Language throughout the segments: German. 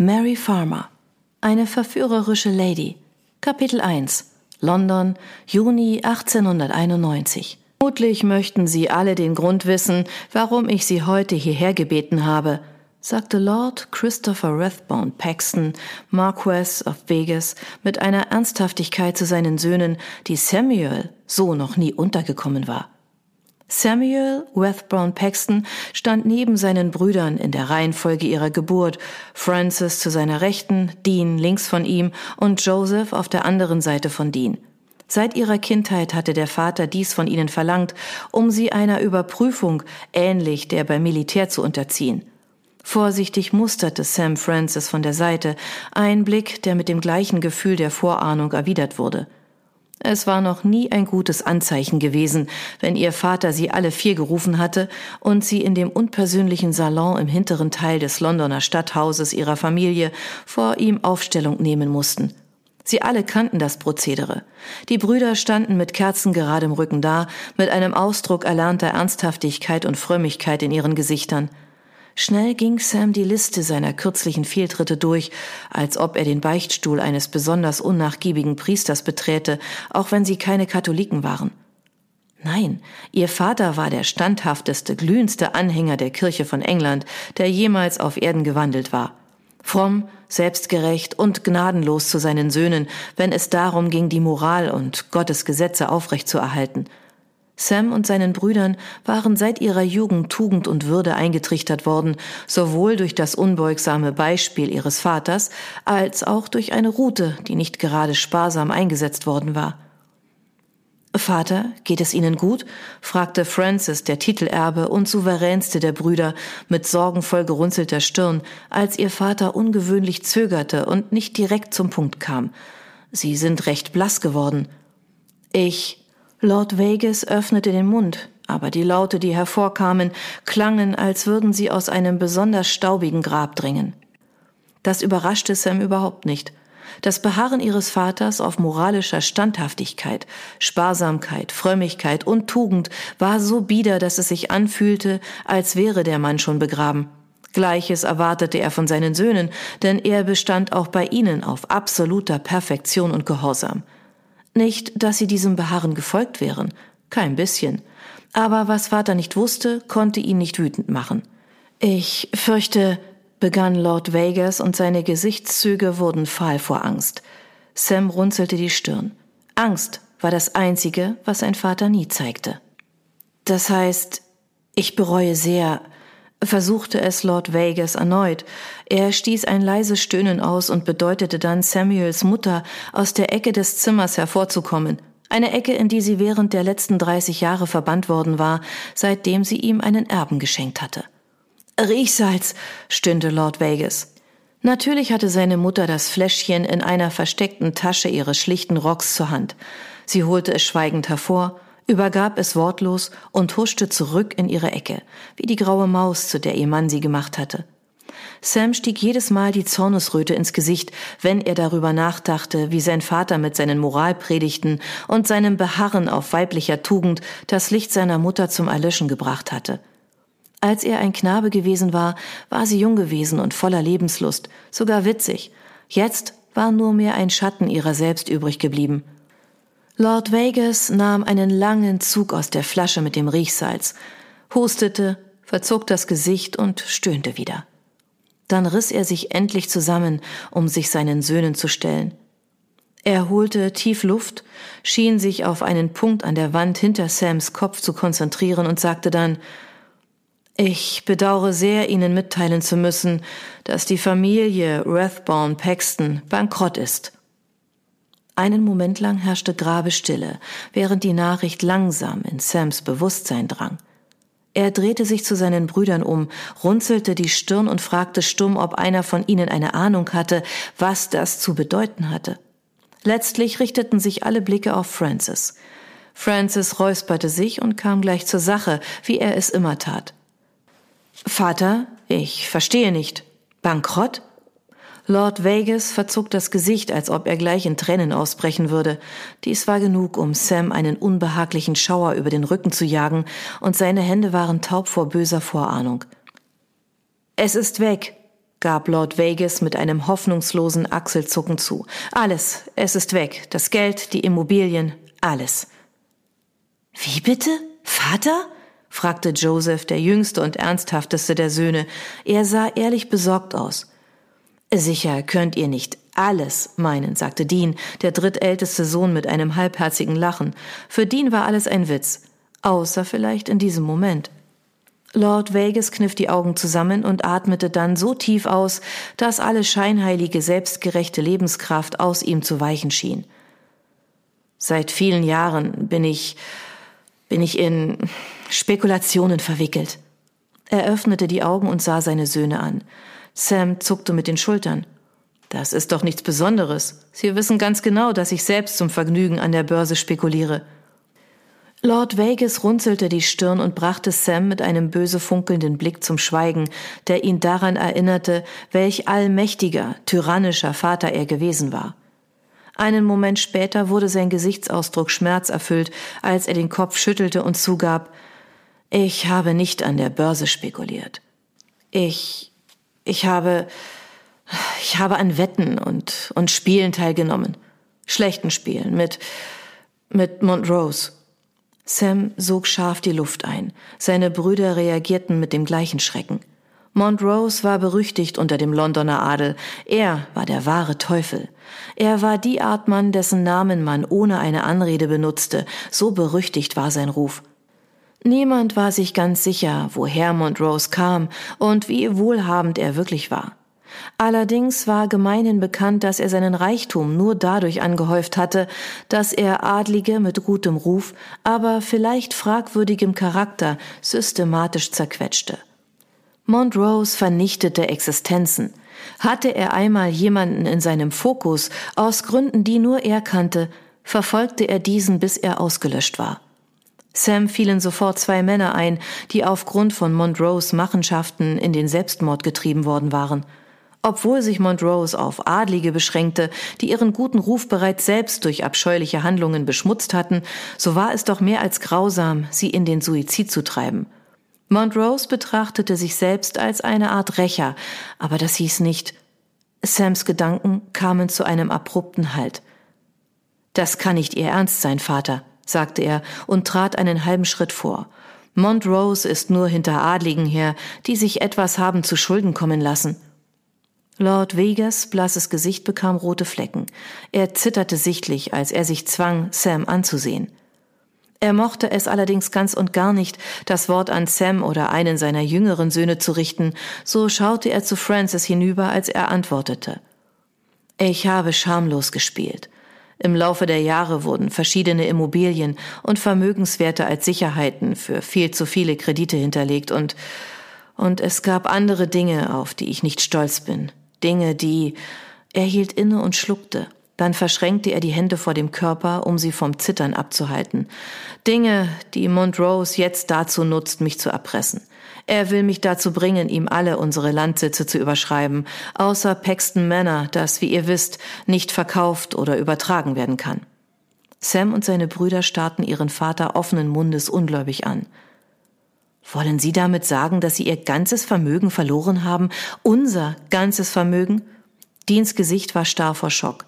Mary Farmer. Eine verführerische Lady. Kapitel 1. London, Juni 1891. Vermutlich möchten Sie alle den Grund wissen, warum ich Sie heute hierher gebeten habe, sagte Lord Christopher Rathbone Paxton, Marquess of Vegas, mit einer Ernsthaftigkeit zu seinen Söhnen, die Samuel so noch nie untergekommen war. Samuel Rathbone Paxton stand neben seinen Brüdern in der Reihenfolge ihrer Geburt, Francis zu seiner Rechten, Dean links von ihm und Joseph auf der anderen Seite von Dean. Seit ihrer Kindheit hatte der Vater dies von ihnen verlangt, um sie einer Überprüfung ähnlich der beim Militär zu unterziehen. Vorsichtig musterte Sam Francis von der Seite, ein Blick, der mit dem gleichen Gefühl der Vorahnung erwidert wurde. Es war noch nie ein gutes Anzeichen gewesen, wenn ihr Vater sie alle vier gerufen hatte und sie in dem unpersönlichen Salon im hinteren Teil des Londoner Stadthauses ihrer Familie vor ihm Aufstellung nehmen mussten. Sie alle kannten das Prozedere. Die Brüder standen mit kerzengeradem Rücken da, mit einem Ausdruck erlernter Ernsthaftigkeit und Frömmigkeit in ihren Gesichtern. Schnell ging Sam die Liste seiner kürzlichen Fehltritte durch, als ob er den Beichtstuhl eines besonders unnachgiebigen Priesters beträte, auch wenn sie keine Katholiken waren. Nein, ihr Vater war der standhafteste, glühendste Anhänger der Kirche von England, der jemals auf Erden gewandelt war fromm, selbstgerecht und gnadenlos zu seinen Söhnen, wenn es darum ging, die Moral und Gottes Gesetze aufrechtzuerhalten. Sam und seinen Brüdern waren seit ihrer Jugend Tugend und Würde eingetrichtert worden, sowohl durch das unbeugsame Beispiel ihres Vaters als auch durch eine Route, die nicht gerade sparsam eingesetzt worden war. Vater, geht es Ihnen gut? fragte Francis, der Titelerbe und souveränste der Brüder, mit sorgenvoll gerunzelter Stirn, als ihr Vater ungewöhnlich zögerte und nicht direkt zum Punkt kam. Sie sind recht blass geworden. Ich. Lord Vegas öffnete den Mund, aber die Laute, die hervorkamen, klangen, als würden sie aus einem besonders staubigen Grab dringen. Das überraschte Sam überhaupt nicht. Das Beharren ihres Vaters auf moralischer Standhaftigkeit, Sparsamkeit, Frömmigkeit und Tugend war so bieder, dass es sich anfühlte, als wäre der Mann schon begraben. Gleiches erwartete er von seinen Söhnen, denn er bestand auch bei ihnen auf absoluter Perfektion und Gehorsam. Nicht, dass sie diesem Beharren gefolgt wären, kein bisschen. Aber was Vater nicht wusste, konnte ihn nicht wütend machen. Ich fürchte, begann Lord Vegas und seine Gesichtszüge wurden fahl vor Angst. Sam runzelte die Stirn. Angst war das Einzige, was sein Vater nie zeigte. Das heißt, ich bereue sehr, versuchte es Lord Vegas erneut. Er stieß ein leises Stöhnen aus und bedeutete dann Samuels Mutter, aus der Ecke des Zimmers hervorzukommen. Eine Ecke, in die sie während der letzten 30 Jahre verbannt worden war, seitdem sie ihm einen Erben geschenkt hatte. Riechsalz, stöhnte Lord Vegas. Natürlich hatte seine Mutter das Fläschchen in einer versteckten Tasche ihres schlichten Rocks zur Hand. Sie holte es schweigend hervor, übergab es wortlos und huschte zurück in ihre Ecke, wie die graue Maus, zu der ihr Mann sie gemacht hatte. Sam stieg jedes Mal die Zornesröte ins Gesicht, wenn er darüber nachdachte, wie sein Vater mit seinen Moralpredigten und seinem Beharren auf weiblicher Tugend das Licht seiner Mutter zum Erlöschen gebracht hatte. Als er ein Knabe gewesen war, war sie jung gewesen und voller Lebenslust, sogar witzig. Jetzt war nur mehr ein Schatten ihrer selbst übrig geblieben. Lord Vegas nahm einen langen Zug aus der Flasche mit dem Riechsalz, hustete, verzog das Gesicht und stöhnte wieder. Dann riss er sich endlich zusammen, um sich seinen Söhnen zu stellen. Er holte tief Luft, schien sich auf einen Punkt an der Wand hinter Sams Kopf zu konzentrieren und sagte dann ich bedauere sehr, Ihnen mitteilen zu müssen, dass die Familie Rathbone Paxton bankrott ist. Einen Moment lang herrschte Grabestille, während die Nachricht langsam in Sams Bewusstsein drang. Er drehte sich zu seinen Brüdern um, runzelte die Stirn und fragte stumm, ob einer von ihnen eine Ahnung hatte, was das zu bedeuten hatte. Letztlich richteten sich alle Blicke auf Francis. Francis räusperte sich und kam gleich zur Sache, wie er es immer tat. Vater, ich verstehe nicht. Bankrott? Lord Vegas verzog das Gesicht, als ob er gleich in Tränen ausbrechen würde. Dies war genug, um Sam einen unbehaglichen Schauer über den Rücken zu jagen, und seine Hände waren taub vor böser Vorahnung. Es ist weg, gab Lord Vegas mit einem hoffnungslosen Achselzucken zu. Alles, es ist weg. Das Geld, die Immobilien, alles. Wie bitte? Vater? fragte Joseph, der jüngste und ernsthafteste der Söhne. Er sah ehrlich besorgt aus. Sicher könnt ihr nicht alles meinen, sagte Dean, der drittälteste Sohn mit einem halbherzigen Lachen. Für Dean war alles ein Witz, außer vielleicht in diesem Moment. Lord Vegas kniff die Augen zusammen und atmete dann so tief aus, dass alle scheinheilige, selbstgerechte Lebenskraft aus ihm zu weichen schien. Seit vielen Jahren bin ich, bin ich in Spekulationen verwickelt. Er öffnete die Augen und sah seine Söhne an. Sam zuckte mit den Schultern. Das ist doch nichts Besonderes. Sie wissen ganz genau, dass ich selbst zum Vergnügen an der Börse spekuliere. Lord Vegas runzelte die Stirn und brachte Sam mit einem böse funkelnden Blick zum Schweigen, der ihn daran erinnerte, welch allmächtiger, tyrannischer Vater er gewesen war. Einen Moment später wurde sein Gesichtsausdruck schmerzerfüllt, als er den Kopf schüttelte und zugab, ich habe nicht an der Börse spekuliert. Ich, ich habe, ich habe an Wetten und, und Spielen teilgenommen. Schlechten Spielen mit, mit Montrose. Sam sog scharf die Luft ein. Seine Brüder reagierten mit dem gleichen Schrecken. Montrose war berüchtigt unter dem Londoner Adel. Er war der wahre Teufel. Er war die Art Mann, dessen Namen man ohne eine Anrede benutzte. So berüchtigt war sein Ruf. Niemand war sich ganz sicher, woher Montrose kam und wie wohlhabend er wirklich war. Allerdings war gemeinhin bekannt, dass er seinen Reichtum nur dadurch angehäuft hatte, dass er Adlige mit gutem Ruf, aber vielleicht fragwürdigem Charakter systematisch zerquetschte. Montrose vernichtete Existenzen. Hatte er einmal jemanden in seinem Fokus, aus Gründen, die nur er kannte, verfolgte er diesen, bis er ausgelöscht war. Sam fielen sofort zwei Männer ein, die aufgrund von Montrose Machenschaften in den Selbstmord getrieben worden waren – obwohl sich Montrose auf Adlige beschränkte, die ihren guten Ruf bereits selbst durch abscheuliche Handlungen beschmutzt hatten, so war es doch mehr als grausam, sie in den Suizid zu treiben. Montrose betrachtete sich selbst als eine Art Rächer, aber das hieß nicht. Sams Gedanken kamen zu einem abrupten Halt. Das kann nicht Ihr Ernst sein, Vater, sagte er und trat einen halben Schritt vor. Montrose ist nur hinter Adligen her, die sich etwas haben zu Schulden kommen lassen. Lord Vegas blasses Gesicht bekam rote Flecken. Er zitterte sichtlich, als er sich zwang, Sam anzusehen. Er mochte es allerdings ganz und gar nicht, das Wort an Sam oder einen seiner jüngeren Söhne zu richten, so schaute er zu Francis hinüber, als er antwortete. Ich habe schamlos gespielt. Im Laufe der Jahre wurden verschiedene Immobilien und Vermögenswerte als Sicherheiten für viel zu viele Kredite hinterlegt und und es gab andere Dinge, auf die ich nicht stolz bin. Dinge, die er hielt inne und schluckte. Dann verschränkte er die Hände vor dem Körper, um sie vom Zittern abzuhalten. Dinge, die Montrose jetzt dazu nutzt, mich zu erpressen. Er will mich dazu bringen, ihm alle unsere Landsitze zu überschreiben, außer Paxton Manor, das, wie ihr wisst, nicht verkauft oder übertragen werden kann. Sam und seine Brüder starrten ihren Vater offenen Mundes ungläubig an. Wollen Sie damit sagen, dass Sie Ihr ganzes Vermögen verloren haben? Unser ganzes Vermögen? Deans Gesicht war starr vor Schock.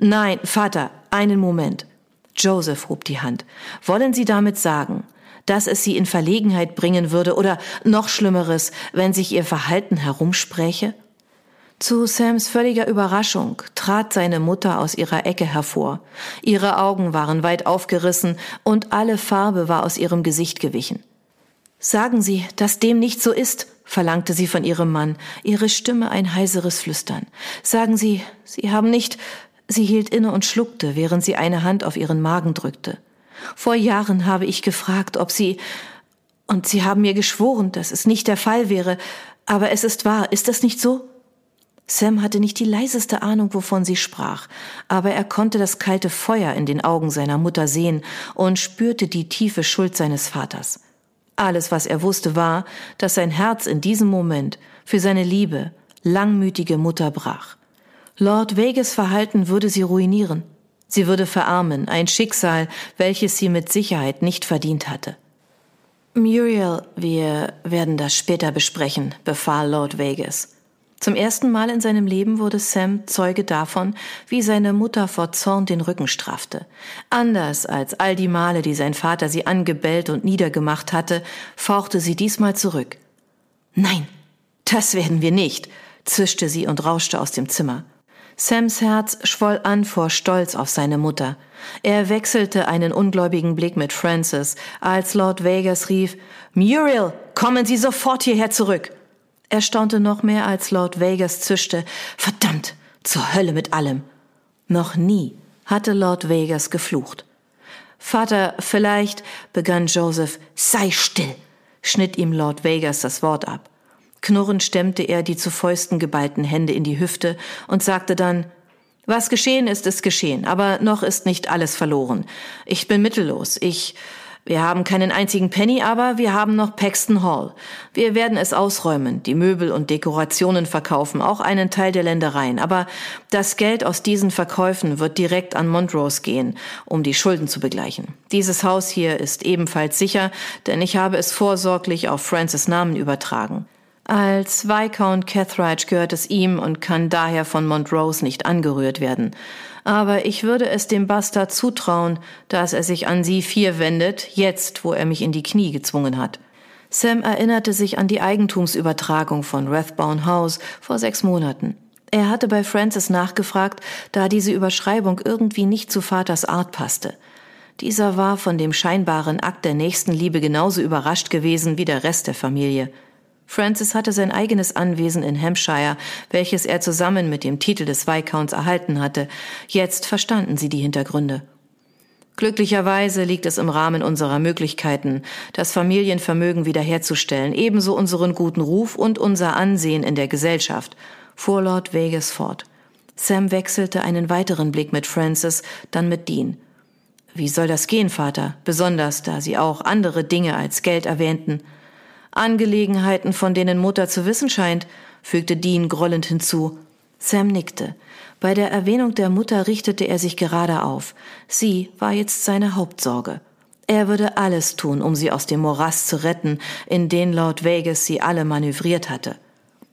Nein, Vater, einen Moment. Joseph hob die Hand. Wollen Sie damit sagen, dass es Sie in Verlegenheit bringen würde oder noch Schlimmeres, wenn sich Ihr Verhalten herumspräche? Zu Sams völliger Überraschung trat seine Mutter aus ihrer Ecke hervor. Ihre Augen waren weit aufgerissen und alle Farbe war aus ihrem Gesicht gewichen. Sagen Sie, dass dem nicht so ist, verlangte sie von ihrem Mann, ihre Stimme ein heiseres Flüstern. Sagen Sie, Sie haben nicht. Sie hielt inne und schluckte, während sie eine Hand auf ihren Magen drückte. Vor Jahren habe ich gefragt, ob Sie. Und Sie haben mir geschworen, dass es nicht der Fall wäre. Aber es ist wahr, ist das nicht so? Sam hatte nicht die leiseste Ahnung, wovon sie sprach, aber er konnte das kalte Feuer in den Augen seiner Mutter sehen und spürte die tiefe Schuld seines Vaters. Alles, was er wusste, war, dass sein Herz in diesem Moment für seine liebe, langmütige Mutter brach. Lord Vegas Verhalten würde sie ruinieren. Sie würde verarmen, ein Schicksal, welches sie mit Sicherheit nicht verdient hatte. Muriel, wir werden das später besprechen, befahl Lord Vegas. Zum ersten Mal in seinem Leben wurde Sam Zeuge davon, wie seine Mutter vor Zorn den Rücken straffte. Anders als all die Male, die sein Vater sie angebellt und niedergemacht hatte, fauchte sie diesmal zurück. Nein, das werden wir nicht, zischte sie und rauschte aus dem Zimmer. Sams Herz schwoll an vor Stolz auf seine Mutter. Er wechselte einen ungläubigen Blick mit Francis, als Lord Vegas rief, Muriel, kommen Sie sofort hierher zurück. Er staunte noch mehr, als Lord Vegas zischte, verdammt, zur Hölle mit allem. Noch nie hatte Lord Vegas geflucht. Vater, vielleicht, begann Joseph, sei still, schnitt ihm Lord Vegas das Wort ab. Knurrend stemmte er die zu Fäusten geballten Hände in die Hüfte und sagte dann, was geschehen ist, ist geschehen, aber noch ist nicht alles verloren. Ich bin mittellos. Ich, wir haben keinen einzigen Penny, aber wir haben noch Paxton Hall. Wir werden es ausräumen, die Möbel und Dekorationen verkaufen, auch einen Teil der Ländereien. Aber das Geld aus diesen Verkäufen wird direkt an Montrose gehen, um die Schulden zu begleichen. Dieses Haus hier ist ebenfalls sicher, denn ich habe es vorsorglich auf Francis Namen übertragen. Als Viscount Cathridge gehört es ihm und kann daher von Montrose nicht angerührt werden. Aber ich würde es dem Bastard zutrauen, dass er sich an sie vier wendet, jetzt, wo er mich in die Knie gezwungen hat. Sam erinnerte sich an die Eigentumsübertragung von Rathbone House vor sechs Monaten. Er hatte bei Francis nachgefragt, da diese Überschreibung irgendwie nicht zu Vaters Art passte. Dieser war von dem scheinbaren Akt der Nächstenliebe genauso überrascht gewesen wie der Rest der Familie. Francis hatte sein eigenes Anwesen in Hampshire, welches er zusammen mit dem Titel des Viscounts erhalten hatte. Jetzt verstanden sie die Hintergründe. Glücklicherweise liegt es im Rahmen unserer Möglichkeiten, das Familienvermögen wiederherzustellen, ebenso unseren guten Ruf und unser Ansehen in der Gesellschaft, fuhr Lord Vegas fort. Sam wechselte einen weiteren Blick mit Francis, dann mit Dean. Wie soll das gehen, Vater, besonders da Sie auch andere Dinge als Geld erwähnten? Angelegenheiten, von denen Mutter zu wissen scheint, fügte Dean grollend hinzu. Sam nickte. Bei der Erwähnung der Mutter richtete er sich gerade auf. Sie war jetzt seine Hauptsorge. Er würde alles tun, um sie aus dem Morast zu retten, in den Lord Vegas sie alle manövriert hatte.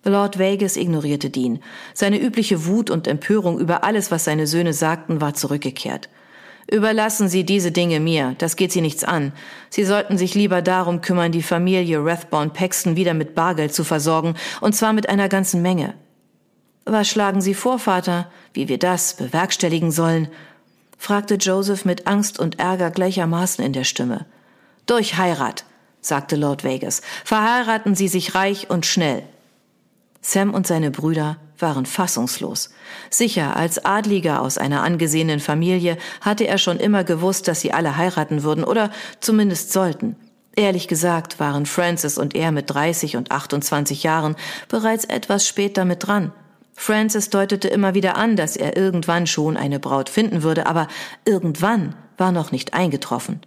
Lord Vegas ignorierte Dean. Seine übliche Wut und Empörung über alles, was seine Söhne sagten, war zurückgekehrt. Überlassen Sie diese Dinge mir, das geht Sie nichts an. Sie sollten sich lieber darum kümmern, die Familie Rathbone Paxton wieder mit Bargeld zu versorgen, und zwar mit einer ganzen Menge. Was schlagen Sie vor, Vater, wie wir das bewerkstelligen sollen? fragte Joseph mit Angst und Ärger gleichermaßen in der Stimme. Durch Heirat, sagte Lord Vegas. Verheiraten Sie sich reich und schnell. Sam und seine Brüder waren fassungslos. Sicher, als Adliger aus einer angesehenen Familie hatte er schon immer gewusst, dass sie alle heiraten würden oder zumindest sollten. Ehrlich gesagt waren Francis und er mit 30 und 28 Jahren bereits etwas später mit dran. Francis deutete immer wieder an, dass er irgendwann schon eine Braut finden würde, aber irgendwann war noch nicht eingetroffen.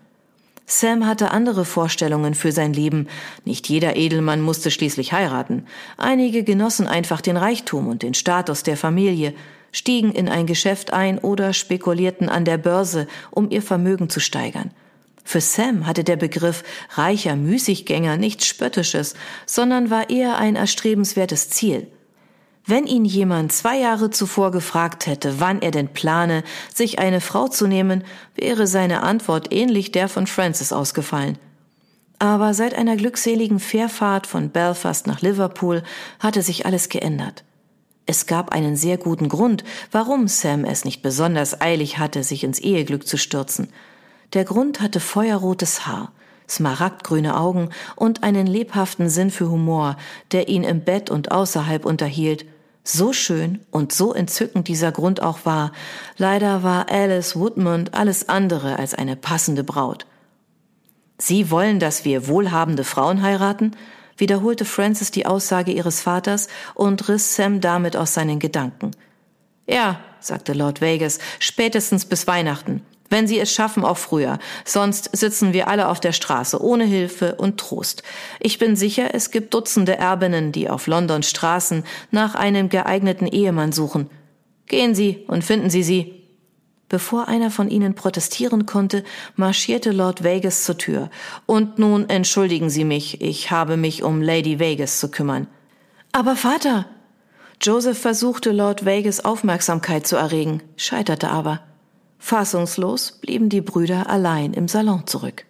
Sam hatte andere Vorstellungen für sein Leben. Nicht jeder Edelmann musste schließlich heiraten. Einige genossen einfach den Reichtum und den Status der Familie, stiegen in ein Geschäft ein oder spekulierten an der Börse, um ihr Vermögen zu steigern. Für Sam hatte der Begriff reicher Müßiggänger nichts Spöttisches, sondern war eher ein erstrebenswertes Ziel. Wenn ihn jemand zwei Jahre zuvor gefragt hätte, wann er denn plane, sich eine Frau zu nehmen, wäre seine Antwort ähnlich der von Francis ausgefallen. Aber seit einer glückseligen Fährfahrt von Belfast nach Liverpool hatte sich alles geändert. Es gab einen sehr guten Grund, warum Sam es nicht besonders eilig hatte, sich ins Eheglück zu stürzen. Der Grund hatte feuerrotes Haar, smaragdgrüne Augen und einen lebhaften Sinn für Humor, der ihn im Bett und außerhalb unterhielt so schön und so entzückend dieser Grund auch war, leider war Alice Woodmond alles andere als eine passende Braut. Sie wollen, dass wir wohlhabende Frauen heiraten? wiederholte Francis die Aussage ihres Vaters und riss Sam damit aus seinen Gedanken. Ja, sagte Lord Vegas, spätestens bis Weihnachten. Wenn Sie es schaffen, auch früher. Sonst sitzen wir alle auf der Straße, ohne Hilfe und Trost. Ich bin sicher, es gibt Dutzende Erbinnen, die auf Londons Straßen nach einem geeigneten Ehemann suchen. Gehen Sie und finden Sie sie. Bevor einer von ihnen protestieren konnte, marschierte Lord Vegas zur Tür. Und nun entschuldigen Sie mich, ich habe mich um Lady Vegas zu kümmern. Aber Vater! Joseph versuchte Lord Vegas Aufmerksamkeit zu erregen, scheiterte aber. Fassungslos blieben die Brüder allein im Salon zurück.